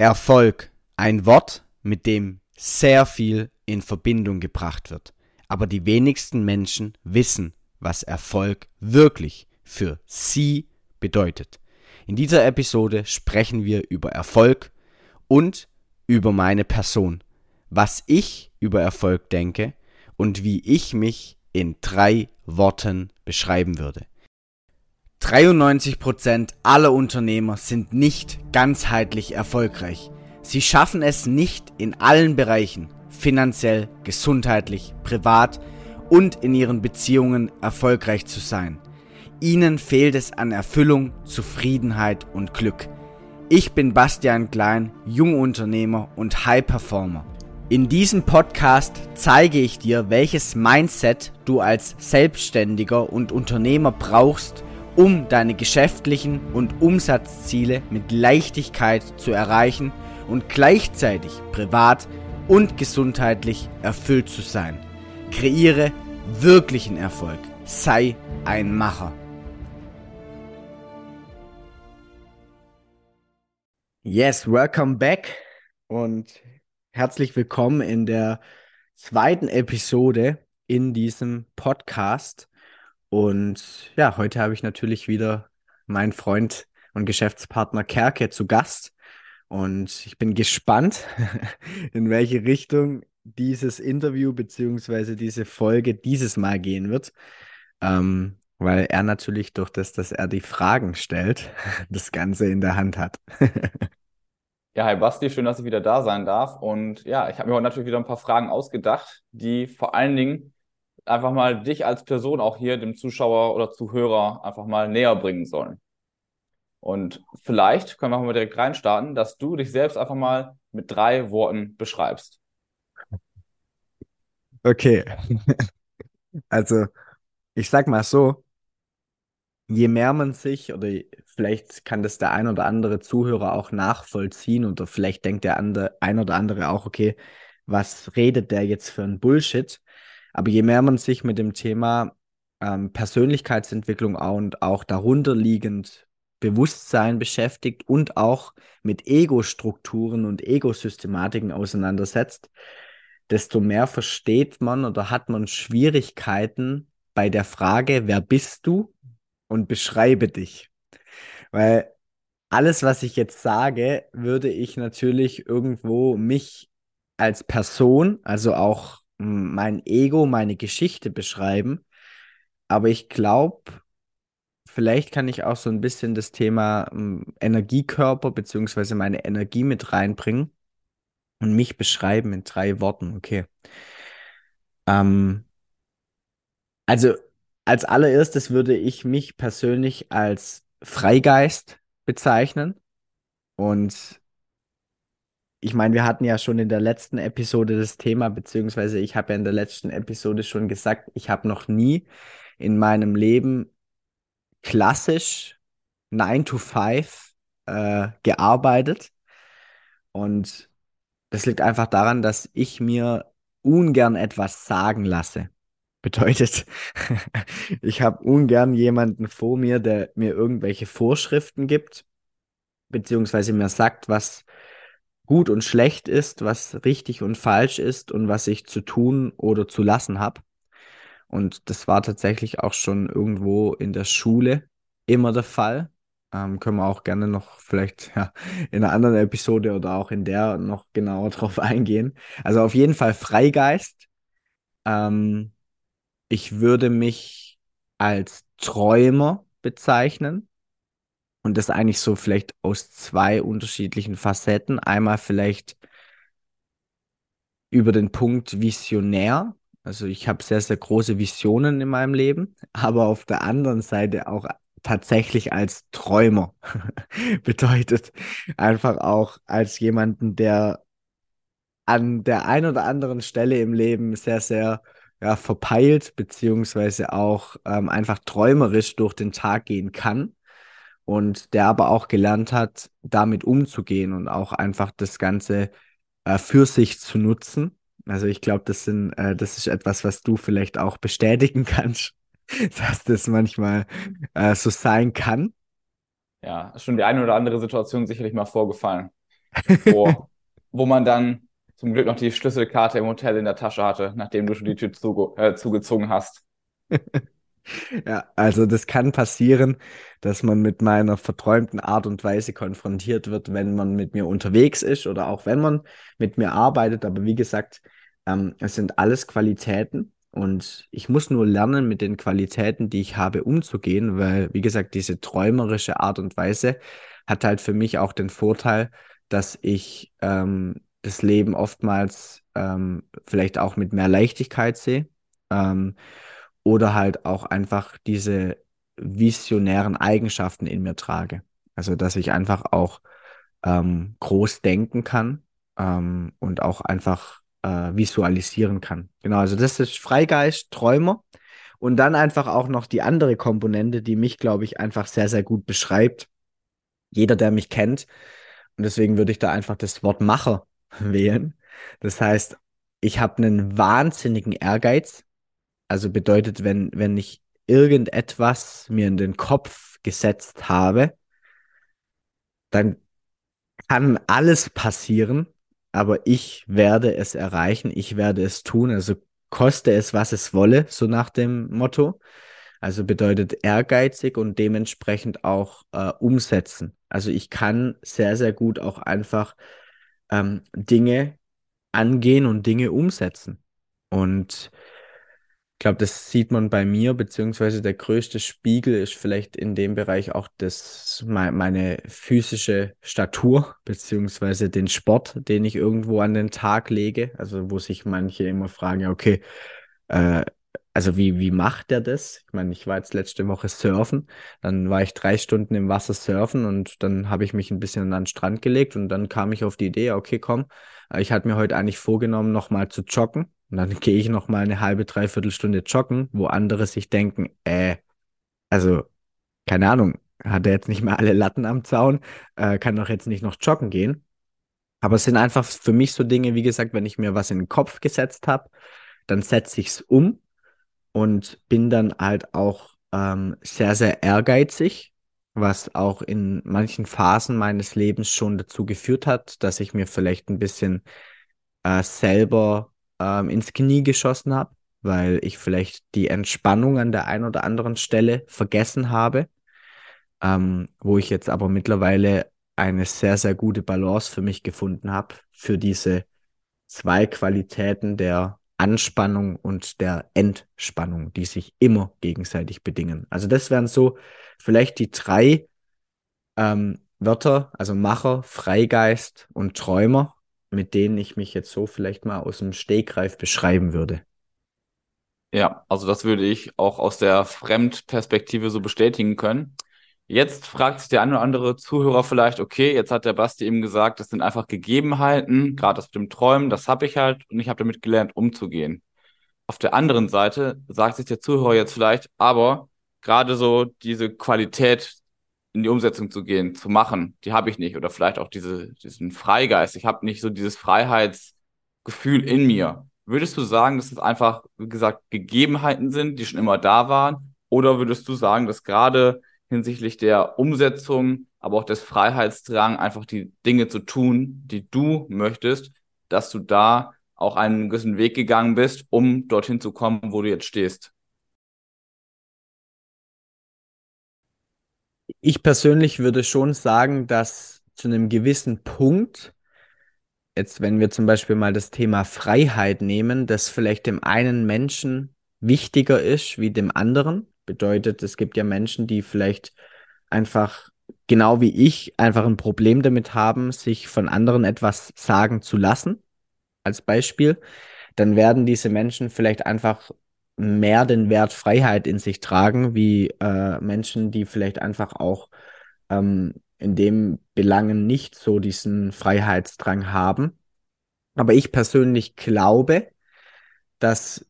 Erfolg, ein Wort, mit dem sehr viel in Verbindung gebracht wird. Aber die wenigsten Menschen wissen, was Erfolg wirklich für sie bedeutet. In dieser Episode sprechen wir über Erfolg und über meine Person, was ich über Erfolg denke und wie ich mich in drei Worten beschreiben würde. 93% aller Unternehmer sind nicht ganzheitlich erfolgreich. Sie schaffen es nicht in allen Bereichen, finanziell, gesundheitlich, privat und in ihren Beziehungen erfolgreich zu sein. Ihnen fehlt es an Erfüllung, Zufriedenheit und Glück. Ich bin Bastian Klein, Jungunternehmer und High Performer. In diesem Podcast zeige ich dir, welches Mindset du als Selbstständiger und Unternehmer brauchst, um deine geschäftlichen und Umsatzziele mit Leichtigkeit zu erreichen und gleichzeitig privat und gesundheitlich erfüllt zu sein. Kreiere wirklichen Erfolg. Sei ein Macher. Yes, welcome back und herzlich willkommen in der zweiten Episode in diesem Podcast. Und ja, heute habe ich natürlich wieder meinen Freund und Geschäftspartner Kerke zu Gast. Und ich bin gespannt, in welche Richtung dieses Interview beziehungsweise diese Folge dieses Mal gehen wird. Ähm, weil er natürlich durch das, dass er die Fragen stellt, das Ganze in der Hand hat. ja, hi Basti, schön, dass ich wieder da sein darf. Und ja, ich habe mir heute natürlich wieder ein paar Fragen ausgedacht, die vor allen Dingen einfach mal dich als Person auch hier dem Zuschauer oder Zuhörer einfach mal näher bringen sollen. Und vielleicht können wir mal direkt reinstarten, dass du dich selbst einfach mal mit drei Worten beschreibst. Okay. Also, ich sag mal so, je mehr man sich, oder vielleicht kann das der ein oder andere Zuhörer auch nachvollziehen, oder vielleicht denkt der andere, ein oder andere auch, okay, was redet der jetzt für ein Bullshit? Aber je mehr man sich mit dem Thema ähm, Persönlichkeitsentwicklung und auch darunter liegend Bewusstsein beschäftigt und auch mit Ego-Strukturen und Ego-Systematiken auseinandersetzt, desto mehr versteht man oder hat man Schwierigkeiten bei der Frage, wer bist du und beschreibe dich. Weil alles, was ich jetzt sage, würde ich natürlich irgendwo mich als Person, also auch mein Ego, meine Geschichte beschreiben. Aber ich glaube, vielleicht kann ich auch so ein bisschen das Thema Energiekörper beziehungsweise meine Energie mit reinbringen und mich beschreiben in drei Worten. Okay. Ähm, also als allererstes würde ich mich persönlich als Freigeist bezeichnen. Und ich meine, wir hatten ja schon in der letzten Episode das Thema, beziehungsweise ich habe ja in der letzten Episode schon gesagt, ich habe noch nie in meinem Leben klassisch 9 to 5 äh, gearbeitet. Und das liegt einfach daran, dass ich mir ungern etwas sagen lasse. Bedeutet, ich habe ungern jemanden vor mir, der mir irgendwelche Vorschriften gibt, beziehungsweise mir sagt, was gut und schlecht ist, was richtig und falsch ist und was ich zu tun oder zu lassen habe. Und das war tatsächlich auch schon irgendwo in der Schule immer der Fall. Ähm, können wir auch gerne noch vielleicht ja, in einer anderen Episode oder auch in der noch genauer drauf eingehen. Also auf jeden Fall Freigeist. Ähm, ich würde mich als Träumer bezeichnen. Und das eigentlich so vielleicht aus zwei unterschiedlichen Facetten. Einmal vielleicht über den Punkt Visionär. Also ich habe sehr, sehr große Visionen in meinem Leben, aber auf der anderen Seite auch tatsächlich als Träumer. Bedeutet einfach auch als jemanden, der an der einen oder anderen Stelle im Leben sehr, sehr ja, verpeilt, beziehungsweise auch ähm, einfach träumerisch durch den Tag gehen kann und der aber auch gelernt hat, damit umzugehen und auch einfach das Ganze äh, für sich zu nutzen. Also ich glaube, das sind, äh, das ist etwas, was du vielleicht auch bestätigen kannst, dass das manchmal äh, so sein kann. Ja, schon die eine oder andere Situation sicherlich mal vorgefallen. wo, wo man dann zum Glück noch die Schlüsselkarte im Hotel in der Tasche hatte, nachdem du schon die Tür zuge äh, zugezogen hast. Ja, also das kann passieren, dass man mit meiner verträumten Art und Weise konfrontiert wird, wenn man mit mir unterwegs ist oder auch wenn man mit mir arbeitet. Aber wie gesagt, ähm, es sind alles Qualitäten und ich muss nur lernen, mit den Qualitäten, die ich habe, umzugehen, weil, wie gesagt, diese träumerische Art und Weise hat halt für mich auch den Vorteil, dass ich ähm, das Leben oftmals ähm, vielleicht auch mit mehr Leichtigkeit sehe. Ähm, oder halt auch einfach diese visionären Eigenschaften in mir trage. Also, dass ich einfach auch ähm, groß denken kann ähm, und auch einfach äh, visualisieren kann. Genau, also das ist Freigeist, Träumer. Und dann einfach auch noch die andere Komponente, die mich, glaube ich, einfach sehr, sehr gut beschreibt. Jeder, der mich kennt. Und deswegen würde ich da einfach das Wort Macher wählen. Das heißt, ich habe einen wahnsinnigen Ehrgeiz. Also bedeutet, wenn, wenn ich irgendetwas mir in den Kopf gesetzt habe, dann kann alles passieren, aber ich werde es erreichen, ich werde es tun, also koste es, was es wolle, so nach dem Motto. Also bedeutet ehrgeizig und dementsprechend auch äh, umsetzen. Also ich kann sehr, sehr gut auch einfach ähm, Dinge angehen und Dinge umsetzen. Und glaube, das sieht man bei mir, beziehungsweise der größte Spiegel ist vielleicht in dem Bereich auch das, meine physische Statur, beziehungsweise den Sport, den ich irgendwo an den Tag lege. Also, wo sich manche immer fragen, okay, äh, also wie, wie macht der das? Ich meine, ich war jetzt letzte Woche surfen, dann war ich drei Stunden im Wasser surfen und dann habe ich mich ein bisschen an den Strand gelegt und dann kam ich auf die Idee, okay, komm, ich hatte mir heute eigentlich vorgenommen, nochmal zu joggen und dann gehe ich noch mal eine halbe, dreiviertel Stunde joggen, wo andere sich denken, äh, also, keine Ahnung, hat er jetzt nicht mehr alle Latten am Zaun, äh, kann doch jetzt nicht noch joggen gehen. Aber es sind einfach für mich so Dinge, wie gesagt, wenn ich mir was in den Kopf gesetzt habe, dann setze ich es um und bin dann halt auch ähm, sehr, sehr ehrgeizig, was auch in manchen Phasen meines Lebens schon dazu geführt hat, dass ich mir vielleicht ein bisschen äh, selber ähm, ins Knie geschossen habe, weil ich vielleicht die Entspannung an der einen oder anderen Stelle vergessen habe, ähm, wo ich jetzt aber mittlerweile eine sehr, sehr gute Balance für mich gefunden habe, für diese zwei Qualitäten der Anspannung und der Entspannung, die sich immer gegenseitig bedingen. Also das wären so vielleicht die drei ähm, Wörter, also Macher, Freigeist und Träumer, mit denen ich mich jetzt so vielleicht mal aus dem Stegreif beschreiben würde. Ja, also das würde ich auch aus der Fremdperspektive so bestätigen können. Jetzt fragt sich der eine oder andere Zuhörer vielleicht, okay, jetzt hat der Basti eben gesagt, das sind einfach Gegebenheiten, gerade das mit dem Träumen, das habe ich halt und ich habe damit gelernt, umzugehen. Auf der anderen Seite sagt sich der Zuhörer jetzt vielleicht, aber gerade so diese Qualität in die Umsetzung zu gehen, zu machen, die habe ich nicht. Oder vielleicht auch diese, diesen Freigeist. Ich habe nicht so dieses Freiheitsgefühl in mir. Würdest du sagen, dass es einfach, wie gesagt, Gegebenheiten sind, die schon immer da waren? Oder würdest du sagen, dass gerade hinsichtlich der Umsetzung, aber auch des Freiheitsdrang, einfach die Dinge zu tun, die du möchtest, dass du da auch einen gewissen Weg gegangen bist, um dorthin zu kommen, wo du jetzt stehst? Ich persönlich würde schon sagen, dass zu einem gewissen Punkt, jetzt wenn wir zum Beispiel mal das Thema Freiheit nehmen, das vielleicht dem einen Menschen wichtiger ist wie dem anderen. Bedeutet, es gibt ja Menschen, die vielleicht einfach genau wie ich einfach ein Problem damit haben, sich von anderen etwas sagen zu lassen, als Beispiel, dann werden diese Menschen vielleicht einfach mehr den Wert Freiheit in sich tragen, wie äh, Menschen, die vielleicht einfach auch ähm, in dem Belangen nicht so diesen Freiheitsdrang haben. Aber ich persönlich glaube, dass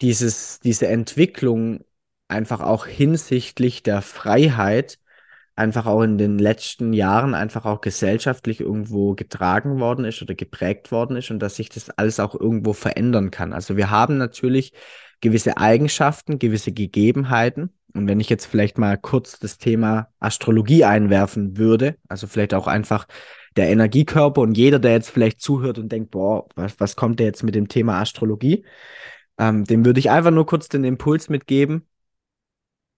dieses, diese Entwicklung einfach auch hinsichtlich der Freiheit einfach auch in den letzten Jahren einfach auch gesellschaftlich irgendwo getragen worden ist oder geprägt worden ist und dass sich das alles auch irgendwo verändern kann. Also wir haben natürlich gewisse Eigenschaften, gewisse Gegebenheiten. Und wenn ich jetzt vielleicht mal kurz das Thema Astrologie einwerfen würde, also vielleicht auch einfach der Energiekörper und jeder, der jetzt vielleicht zuhört und denkt, boah, was, was kommt der jetzt mit dem Thema Astrologie? Ähm, dem würde ich einfach nur kurz den Impuls mitgeben.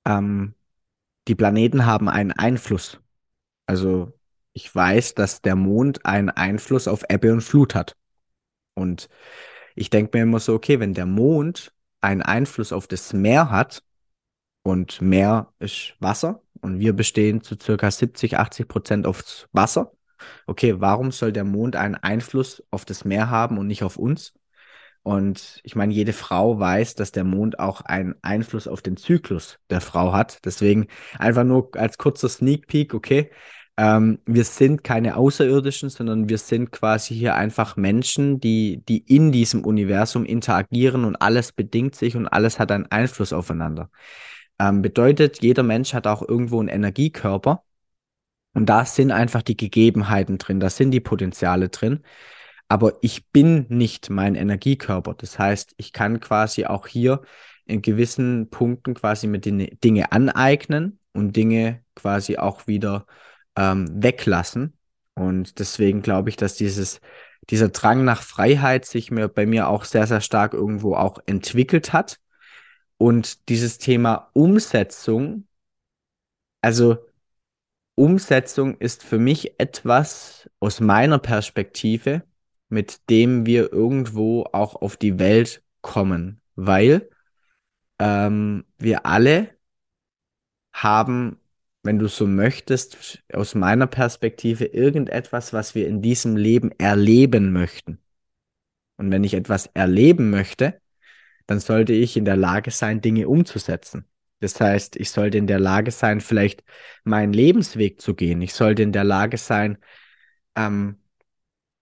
Ähm, die Planeten haben einen Einfluss. Also ich weiß, dass der Mond einen Einfluss auf Ebbe und Flut hat. Und ich denke mir immer so, okay, wenn der Mond einen Einfluss auf das Meer hat und Meer ist Wasser und wir bestehen zu circa 70, 80 Prozent aufs Wasser, okay, warum soll der Mond einen Einfluss auf das Meer haben und nicht auf uns? Und ich meine, jede Frau weiß, dass der Mond auch einen Einfluss auf den Zyklus der Frau hat. Deswegen einfach nur als kurzer Sneak Peek, okay, ähm, wir sind keine Außerirdischen, sondern wir sind quasi hier einfach Menschen, die, die in diesem Universum interagieren und alles bedingt sich und alles hat einen Einfluss aufeinander. Ähm, bedeutet, jeder Mensch hat auch irgendwo einen Energiekörper und da sind einfach die Gegebenheiten drin, da sind die Potenziale drin. Aber ich bin nicht mein Energiekörper. Das heißt, ich kann quasi auch hier in gewissen Punkten quasi mit den Dinge aneignen und Dinge quasi auch wieder ähm, weglassen. Und deswegen glaube ich, dass dieses, dieser Drang nach Freiheit sich mir bei mir auch sehr, sehr stark irgendwo auch entwickelt hat. Und dieses Thema Umsetzung, also Umsetzung ist für mich etwas aus meiner Perspektive, mit dem wir irgendwo auch auf die Welt kommen, weil ähm, wir alle haben wenn du so möchtest, aus meiner Perspektive irgendetwas, was wir in diesem Leben erleben möchten. Und wenn ich etwas erleben möchte, dann sollte ich in der Lage sein, Dinge umzusetzen. Das heißt, ich sollte in der Lage sein, vielleicht meinen Lebensweg zu gehen. Ich sollte in der Lage sein, ähm,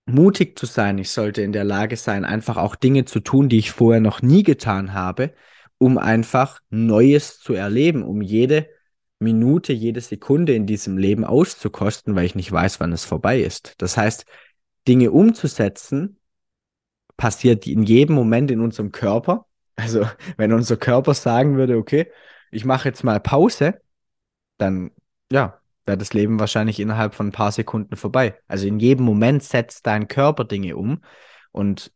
mutig zu sein. Ich sollte in der Lage sein, einfach auch Dinge zu tun, die ich vorher noch nie getan habe, um einfach Neues zu erleben, um jede Minute, jede Sekunde in diesem Leben auszukosten, weil ich nicht weiß, wann es vorbei ist. Das heißt, Dinge umzusetzen passiert in jedem Moment in unserem Körper. Also wenn unser Körper sagen würde, okay, ich mache jetzt mal Pause, dann ja, wäre das Leben wahrscheinlich innerhalb von ein paar Sekunden vorbei. Also in jedem Moment setzt dein Körper Dinge um und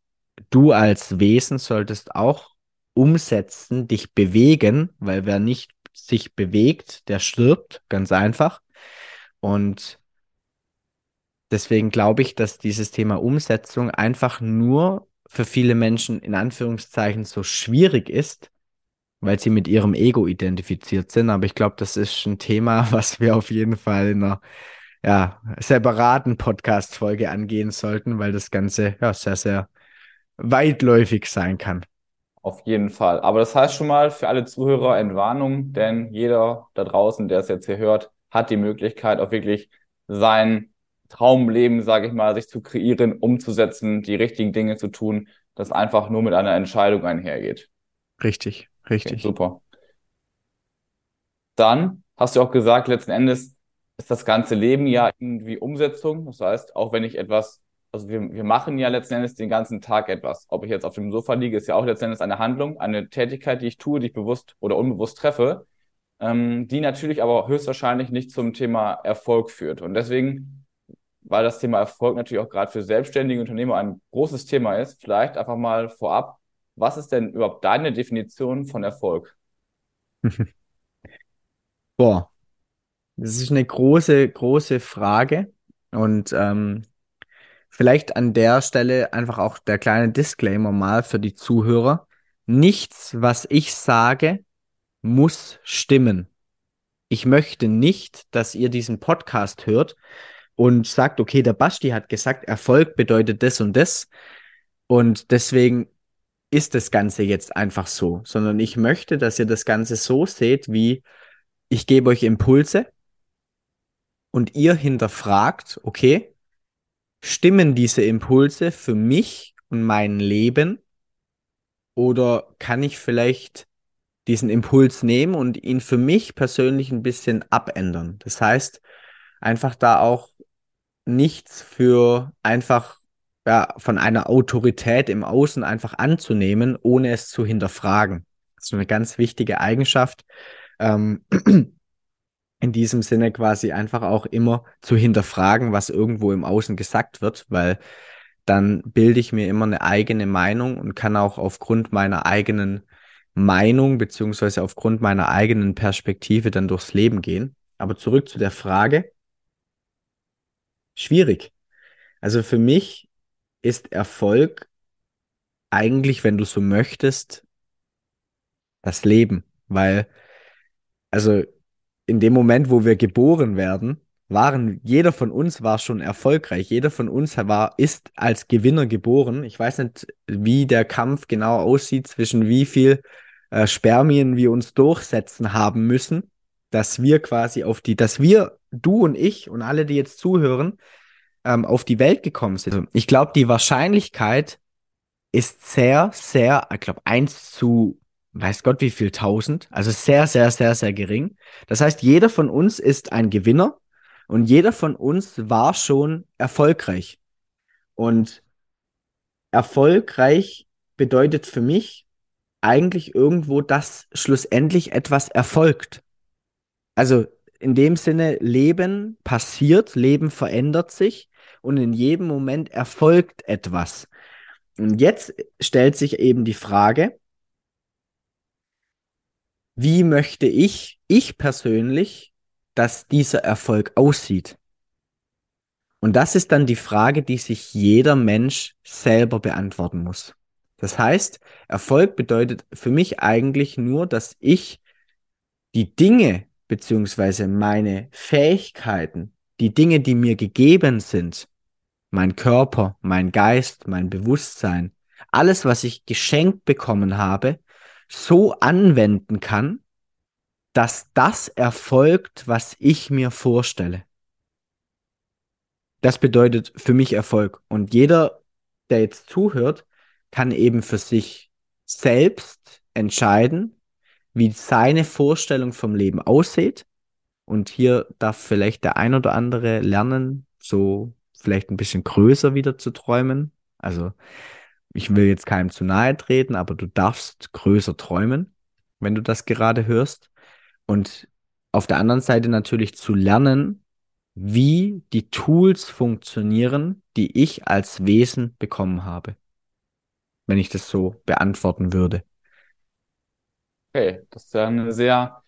du als Wesen solltest auch umsetzen, dich bewegen, weil wer nicht sich bewegt, der stirbt, ganz einfach. Und deswegen glaube ich, dass dieses Thema Umsetzung einfach nur für viele Menschen in Anführungszeichen so schwierig ist, weil sie mit ihrem Ego identifiziert sind. Aber ich glaube, das ist ein Thema, was wir auf jeden Fall in einer ja, separaten Podcast-Folge angehen sollten, weil das Ganze ja sehr, sehr weitläufig sein kann. Auf jeden Fall. Aber das heißt schon mal für alle Zuhörer Entwarnung, denn jeder da draußen, der es jetzt hier hört, hat die Möglichkeit, auch wirklich sein Traumleben, sage ich mal, sich zu kreieren, umzusetzen, die richtigen Dinge zu tun, das einfach nur mit einer Entscheidung einhergeht. Richtig, richtig. Okay, super. Dann hast du auch gesagt, letzten Endes ist das ganze Leben ja irgendwie Umsetzung. Das heißt, auch wenn ich etwas also wir, wir machen ja letzten Endes den ganzen Tag etwas. Ob ich jetzt auf dem Sofa liege, ist ja auch letzten Endes eine Handlung, eine Tätigkeit, die ich tue, die ich bewusst oder unbewusst treffe, ähm, die natürlich aber höchstwahrscheinlich nicht zum Thema Erfolg führt. Und deswegen, weil das Thema Erfolg natürlich auch gerade für selbstständige Unternehmer ein großes Thema ist, vielleicht einfach mal vorab, was ist denn überhaupt deine Definition von Erfolg? Boah, das ist eine große, große Frage. Und ähm, Vielleicht an der Stelle einfach auch der kleine Disclaimer mal für die Zuhörer. Nichts, was ich sage, muss stimmen. Ich möchte nicht, dass ihr diesen Podcast hört und sagt, okay, der Basti hat gesagt, Erfolg bedeutet das und das. Und deswegen ist das Ganze jetzt einfach so, sondern ich möchte, dass ihr das Ganze so seht, wie ich gebe euch Impulse und ihr hinterfragt, okay, Stimmen diese Impulse für mich und mein Leben? Oder kann ich vielleicht diesen Impuls nehmen und ihn für mich persönlich ein bisschen abändern? Das heißt, einfach da auch nichts für einfach ja, von einer Autorität im Außen einfach anzunehmen, ohne es zu hinterfragen. Das ist eine ganz wichtige Eigenschaft. Ähm, in diesem Sinne quasi einfach auch immer zu hinterfragen, was irgendwo im Außen gesagt wird, weil dann bilde ich mir immer eine eigene Meinung und kann auch aufgrund meiner eigenen Meinung beziehungsweise aufgrund meiner eigenen Perspektive dann durchs Leben gehen. Aber zurück zu der Frage. Schwierig. Also für mich ist Erfolg eigentlich, wenn du so möchtest, das Leben, weil also in dem Moment, wo wir geboren werden, waren, jeder von uns war schon erfolgreich. Jeder von uns war, ist als Gewinner geboren. Ich weiß nicht, wie der Kampf genau aussieht, zwischen wie viel äh, Spermien wir uns durchsetzen haben müssen, dass wir quasi auf die, dass wir, du und ich und alle, die jetzt zuhören, ähm, auf die Welt gekommen sind. Also ich glaube, die Wahrscheinlichkeit ist sehr, sehr, ich glaube, eins zu weiß Gott wie viel tausend, also sehr, sehr, sehr, sehr gering. Das heißt, jeder von uns ist ein Gewinner und jeder von uns war schon erfolgreich. Und erfolgreich bedeutet für mich eigentlich irgendwo, dass schlussendlich etwas erfolgt. Also in dem Sinne, Leben passiert, Leben verändert sich und in jedem Moment erfolgt etwas. Und jetzt stellt sich eben die Frage, wie möchte ich, ich persönlich, dass dieser Erfolg aussieht? Und das ist dann die Frage, die sich jeder Mensch selber beantworten muss. Das heißt, Erfolg bedeutet für mich eigentlich nur, dass ich die Dinge beziehungsweise meine Fähigkeiten, die Dinge, die mir gegeben sind, mein Körper, mein Geist, mein Bewusstsein, alles, was ich geschenkt bekommen habe, so anwenden kann, dass das erfolgt, was ich mir vorstelle. Das bedeutet für mich Erfolg. Und jeder, der jetzt zuhört, kann eben für sich selbst entscheiden, wie seine Vorstellung vom Leben aussieht. Und hier darf vielleicht der ein oder andere lernen, so vielleicht ein bisschen größer wieder zu träumen. Also ich will jetzt keinem zu nahe treten, aber du darfst größer träumen, wenn du das gerade hörst. Und auf der anderen Seite natürlich zu lernen, wie die Tools funktionieren, die ich als Wesen bekommen habe. Wenn ich das so beantworten würde. Okay, das ist ja eine sehr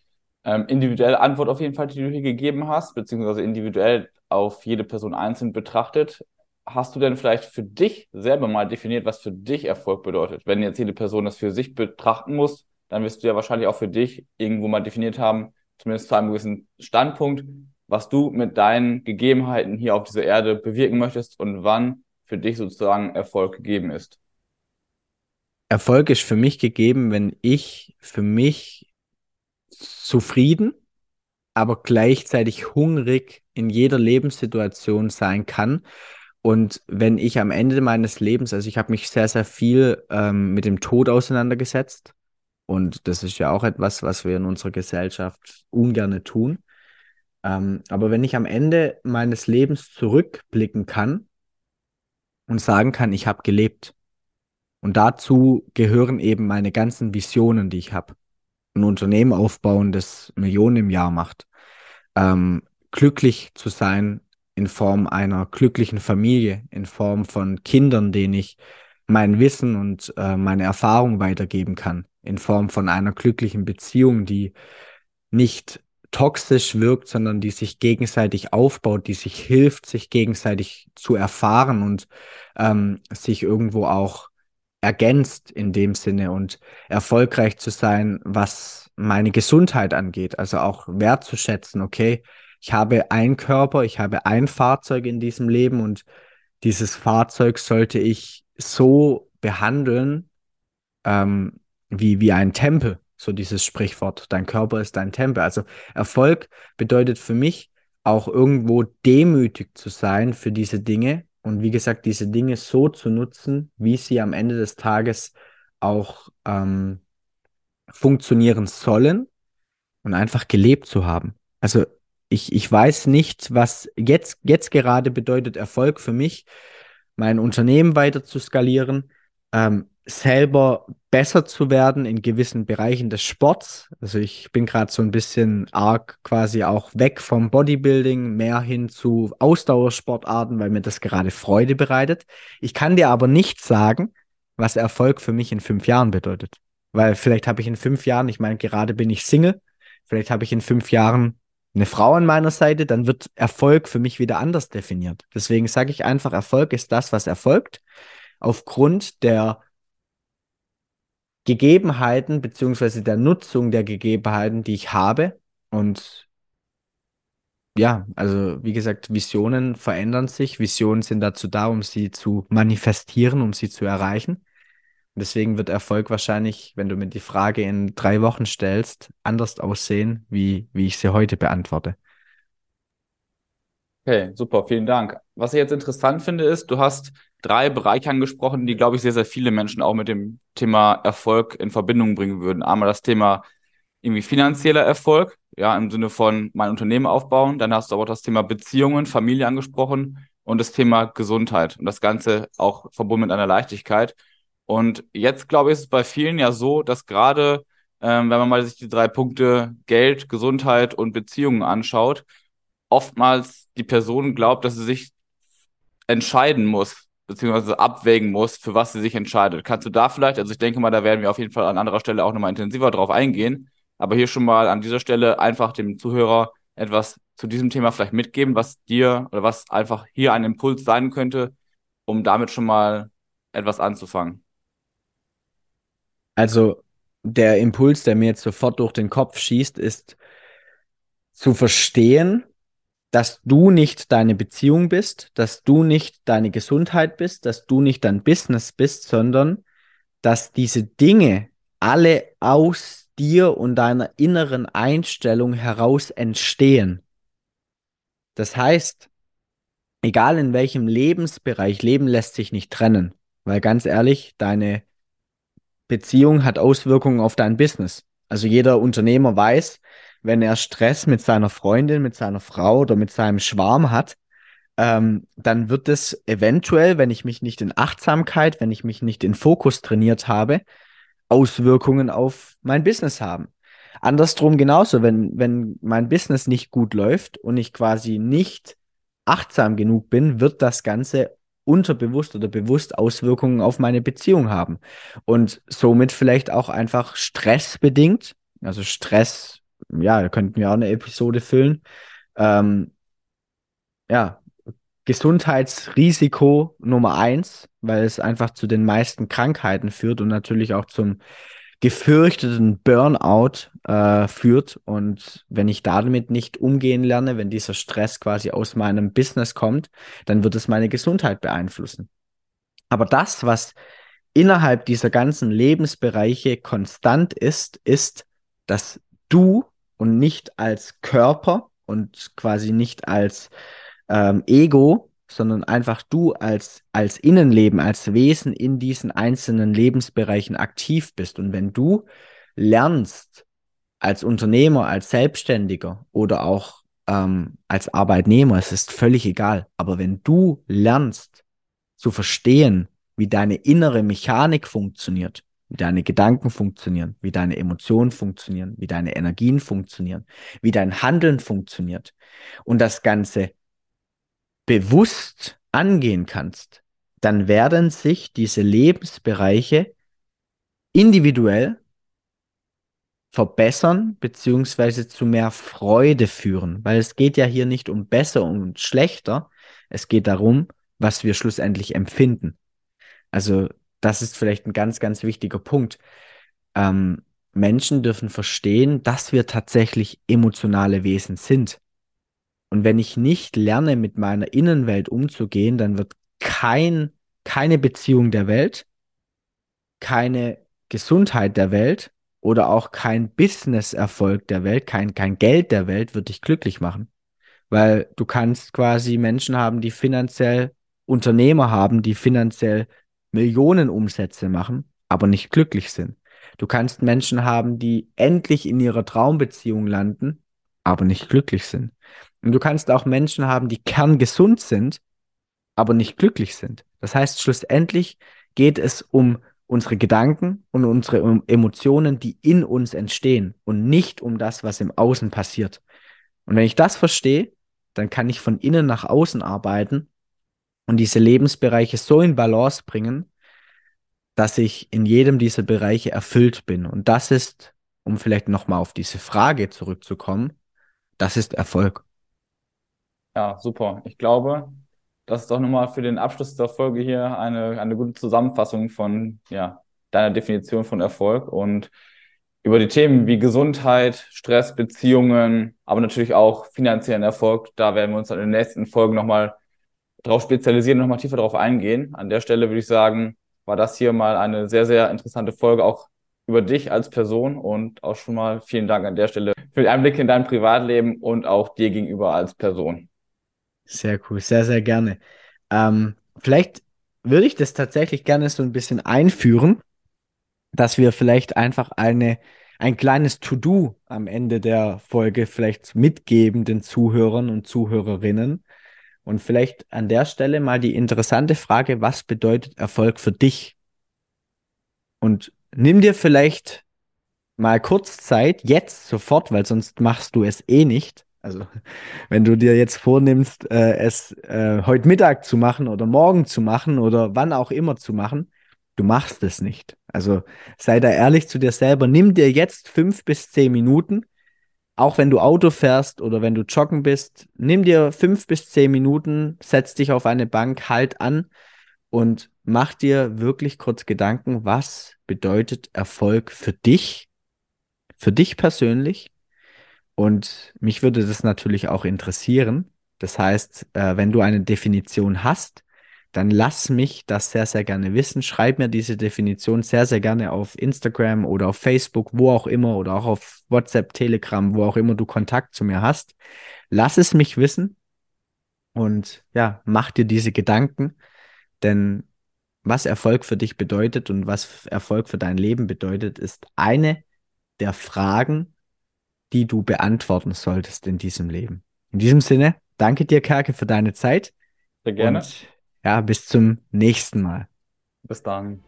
ähm, individuelle Antwort auf jeden Fall, die du hier gegeben hast, beziehungsweise individuell auf jede Person einzeln betrachtet hast du denn vielleicht für dich selber mal definiert, was für dich Erfolg bedeutet? Wenn jetzt jede Person das für sich betrachten muss, dann wirst du ja wahrscheinlich auch für dich irgendwo mal definiert haben, zumindest zu einem gewissen Standpunkt, was du mit deinen Gegebenheiten hier auf dieser Erde bewirken möchtest und wann für dich sozusagen Erfolg gegeben ist. Erfolg ist für mich gegeben, wenn ich für mich zufrieden, aber gleichzeitig hungrig in jeder Lebenssituation sein kann und wenn ich am Ende meines Lebens, also ich habe mich sehr, sehr viel ähm, mit dem Tod auseinandergesetzt. Und das ist ja auch etwas, was wir in unserer Gesellschaft ungern tun. Ähm, aber wenn ich am Ende meines Lebens zurückblicken kann und sagen kann, ich habe gelebt. Und dazu gehören eben meine ganzen Visionen, die ich habe. Ein Unternehmen aufbauen, das Millionen im Jahr macht. Ähm, glücklich zu sein in Form einer glücklichen Familie, in Form von Kindern, denen ich mein Wissen und äh, meine Erfahrung weitergeben kann, in Form von einer glücklichen Beziehung, die nicht toxisch wirkt, sondern die sich gegenseitig aufbaut, die sich hilft, sich gegenseitig zu erfahren und ähm, sich irgendwo auch ergänzt in dem Sinne und erfolgreich zu sein, was meine Gesundheit angeht, also auch wertzuschätzen, okay, ich habe einen Körper, ich habe ein Fahrzeug in diesem Leben und dieses Fahrzeug sollte ich so behandeln, ähm, wie, wie ein Tempel, so dieses Sprichwort. Dein Körper ist dein Tempel. Also Erfolg bedeutet für mich auch irgendwo demütig zu sein für diese Dinge und wie gesagt, diese Dinge so zu nutzen, wie sie am Ende des Tages auch ähm, funktionieren sollen und einfach gelebt zu haben. Also ich, ich weiß nicht, was jetzt, jetzt gerade bedeutet Erfolg für mich, mein Unternehmen weiter zu skalieren. Ähm, selber besser zu werden in gewissen Bereichen des Sports. Also ich bin gerade so ein bisschen arg quasi auch weg vom Bodybuilding, mehr hin zu Ausdauersportarten, weil mir das gerade Freude bereitet. Ich kann dir aber nicht sagen, was Erfolg für mich in fünf Jahren bedeutet. Weil vielleicht habe ich in fünf Jahren, ich meine, gerade bin ich Single, vielleicht habe ich in fünf Jahren eine Frau an meiner Seite, dann wird Erfolg für mich wieder anders definiert. Deswegen sage ich einfach, Erfolg ist das, was erfolgt, aufgrund der Gegebenheiten beziehungsweise der Nutzung der Gegebenheiten, die ich habe. Und ja, also wie gesagt, Visionen verändern sich. Visionen sind dazu da, um sie zu manifestieren, um sie zu erreichen. Deswegen wird Erfolg wahrscheinlich, wenn du mir die Frage in drei Wochen stellst, anders aussehen, wie, wie ich sie heute beantworte. Okay, super, vielen Dank. Was ich jetzt interessant finde, ist, du hast drei Bereiche angesprochen, die, glaube ich, sehr, sehr viele Menschen auch mit dem Thema Erfolg in Verbindung bringen würden. Einmal das Thema irgendwie finanzieller Erfolg, ja, im Sinne von mein Unternehmen aufbauen. Dann hast du aber auch das Thema Beziehungen, Familie angesprochen und das Thema Gesundheit und das Ganze auch verbunden mit einer Leichtigkeit. Und jetzt, glaube ich, ist es bei vielen ja so, dass gerade, ähm, wenn man mal sich die drei Punkte Geld, Gesundheit und Beziehungen anschaut, oftmals die Person glaubt, dass sie sich entscheiden muss, beziehungsweise abwägen muss, für was sie sich entscheidet. Kannst du da vielleicht, also ich denke mal, da werden wir auf jeden Fall an anderer Stelle auch nochmal intensiver drauf eingehen, aber hier schon mal an dieser Stelle einfach dem Zuhörer etwas zu diesem Thema vielleicht mitgeben, was dir oder was einfach hier ein Impuls sein könnte, um damit schon mal etwas anzufangen. Also der Impuls, der mir jetzt sofort durch den Kopf schießt, ist zu verstehen, dass du nicht deine Beziehung bist, dass du nicht deine Gesundheit bist, dass du nicht dein Business bist, sondern dass diese Dinge alle aus dir und deiner inneren Einstellung heraus entstehen. Das heißt, egal in welchem Lebensbereich, Leben lässt sich nicht trennen, weil ganz ehrlich, deine Beziehung hat Auswirkungen auf dein Business. Also jeder Unternehmer weiß, wenn er Stress mit seiner Freundin, mit seiner Frau oder mit seinem Schwarm hat, ähm, dann wird es eventuell, wenn ich mich nicht in Achtsamkeit, wenn ich mich nicht in Fokus trainiert habe, Auswirkungen auf mein Business haben. Andersrum genauso, wenn, wenn mein Business nicht gut läuft und ich quasi nicht achtsam genug bin, wird das Ganze unterbewusst oder bewusst Auswirkungen auf meine Beziehung haben. Und somit vielleicht auch einfach stressbedingt, also Stress, ja, da könnten wir auch eine Episode füllen. Ähm, ja, Gesundheitsrisiko Nummer eins, weil es einfach zu den meisten Krankheiten führt und natürlich auch zum gefürchteten Burnout äh, führt. Und wenn ich damit nicht umgehen lerne, wenn dieser Stress quasi aus meinem Business kommt, dann wird es meine Gesundheit beeinflussen. Aber das, was innerhalb dieser ganzen Lebensbereiche konstant ist, ist, dass du und nicht als Körper und quasi nicht als ähm, Ego sondern einfach du als, als Innenleben, als Wesen in diesen einzelnen Lebensbereichen aktiv bist. Und wenn du lernst, als Unternehmer, als Selbstständiger oder auch ähm, als Arbeitnehmer, es ist völlig egal, aber wenn du lernst zu verstehen, wie deine innere Mechanik funktioniert, wie deine Gedanken funktionieren, wie deine Emotionen funktionieren, wie deine Energien funktionieren, wie dein Handeln funktioniert und das Ganze bewusst angehen kannst, dann werden sich diese Lebensbereiche individuell verbessern beziehungsweise zu mehr Freude führen, weil es geht ja hier nicht um besser und schlechter, es geht darum, was wir schlussendlich empfinden. Also das ist vielleicht ein ganz, ganz wichtiger Punkt. Ähm, Menschen dürfen verstehen, dass wir tatsächlich emotionale Wesen sind. Und wenn ich nicht lerne, mit meiner Innenwelt umzugehen, dann wird kein, keine Beziehung der Welt, keine Gesundheit der Welt oder auch kein Business-Erfolg der Welt, kein, kein Geld der Welt wird dich glücklich machen. Weil du kannst quasi Menschen haben, die finanziell Unternehmer haben, die finanziell Millionen Umsätze machen, aber nicht glücklich sind. Du kannst Menschen haben, die endlich in ihrer Traumbeziehung landen, aber nicht glücklich sind. Und du kannst auch Menschen haben, die kerngesund sind, aber nicht glücklich sind. Das heißt, schlussendlich geht es um unsere Gedanken und unsere Emotionen, die in uns entstehen und nicht um das, was im Außen passiert. Und wenn ich das verstehe, dann kann ich von innen nach außen arbeiten und diese Lebensbereiche so in Balance bringen, dass ich in jedem dieser Bereiche erfüllt bin. Und das ist, um vielleicht nochmal auf diese Frage zurückzukommen, das ist Erfolg. Ja, super. Ich glaube, das ist doch nochmal für den Abschluss der Folge hier eine, eine gute Zusammenfassung von ja, deiner Definition von Erfolg und über die Themen wie Gesundheit, Stress, Beziehungen, aber natürlich auch finanziellen Erfolg. Da werden wir uns dann in den nächsten Folgen nochmal drauf spezialisieren, nochmal tiefer drauf eingehen. An der Stelle würde ich sagen, war das hier mal eine sehr, sehr interessante Folge auch über dich als Person und auch schon mal vielen Dank an der Stelle für den Einblick in dein Privatleben und auch dir gegenüber als Person. Sehr cool, sehr, sehr gerne. Ähm, vielleicht würde ich das tatsächlich gerne so ein bisschen einführen, dass wir vielleicht einfach eine, ein kleines To-Do am Ende der Folge vielleicht mitgeben den Zuhörern und Zuhörerinnen. Und vielleicht an der Stelle mal die interessante Frage, was bedeutet Erfolg für dich? Und nimm dir vielleicht mal kurz Zeit, jetzt sofort, weil sonst machst du es eh nicht, also, wenn du dir jetzt vornimmst, äh, es äh, heute Mittag zu machen oder morgen zu machen oder wann auch immer zu machen, du machst es nicht. Also sei da ehrlich zu dir selber. Nimm dir jetzt fünf bis zehn Minuten, auch wenn du Auto fährst oder wenn du joggen bist, nimm dir fünf bis zehn Minuten, setz dich auf eine Bank, halt an und mach dir wirklich kurz Gedanken, was bedeutet Erfolg für dich, für dich persönlich und mich würde das natürlich auch interessieren. Das heißt, äh, wenn du eine Definition hast, dann lass mich das sehr, sehr gerne wissen. Schreib mir diese Definition sehr, sehr gerne auf Instagram oder auf Facebook, wo auch immer, oder auch auf WhatsApp, Telegram, wo auch immer du Kontakt zu mir hast. Lass es mich wissen und ja, mach dir diese Gedanken, denn was Erfolg für dich bedeutet und was Erfolg für dein Leben bedeutet, ist eine der Fragen, die du beantworten solltest in diesem Leben. In diesem Sinne, danke dir, Kerke, für deine Zeit. Sehr gerne. Und ja, bis zum nächsten Mal. Bis dann.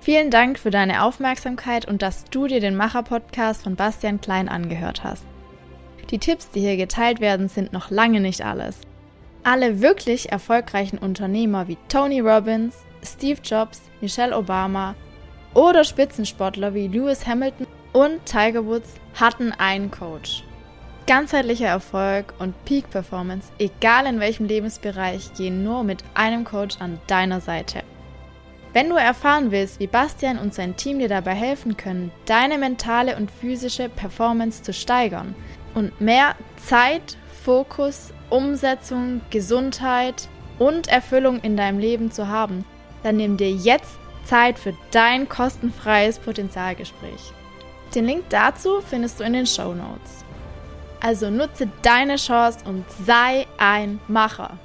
Vielen Dank für deine Aufmerksamkeit und dass du dir den Macher-Podcast von Bastian Klein angehört hast. Die Tipps, die hier geteilt werden, sind noch lange nicht alles. Alle wirklich erfolgreichen Unternehmer wie Tony Robbins, Steve Jobs, Michelle Obama oder Spitzensportler wie Lewis Hamilton und Tiger Woods hatten einen Coach. Ganzheitlicher Erfolg und Peak Performance, egal in welchem Lebensbereich, gehen nur mit einem Coach an deiner Seite. Wenn du erfahren willst, wie Bastian und sein Team dir dabei helfen können, deine mentale und physische Performance zu steigern und mehr Zeit, Fokus, Umsetzung, Gesundheit und Erfüllung in deinem Leben zu haben, dann nimm dir jetzt Zeit für dein kostenfreies Potenzialgespräch. Den Link dazu findest du in den Show Notes. Also nutze deine Chance und sei ein Macher.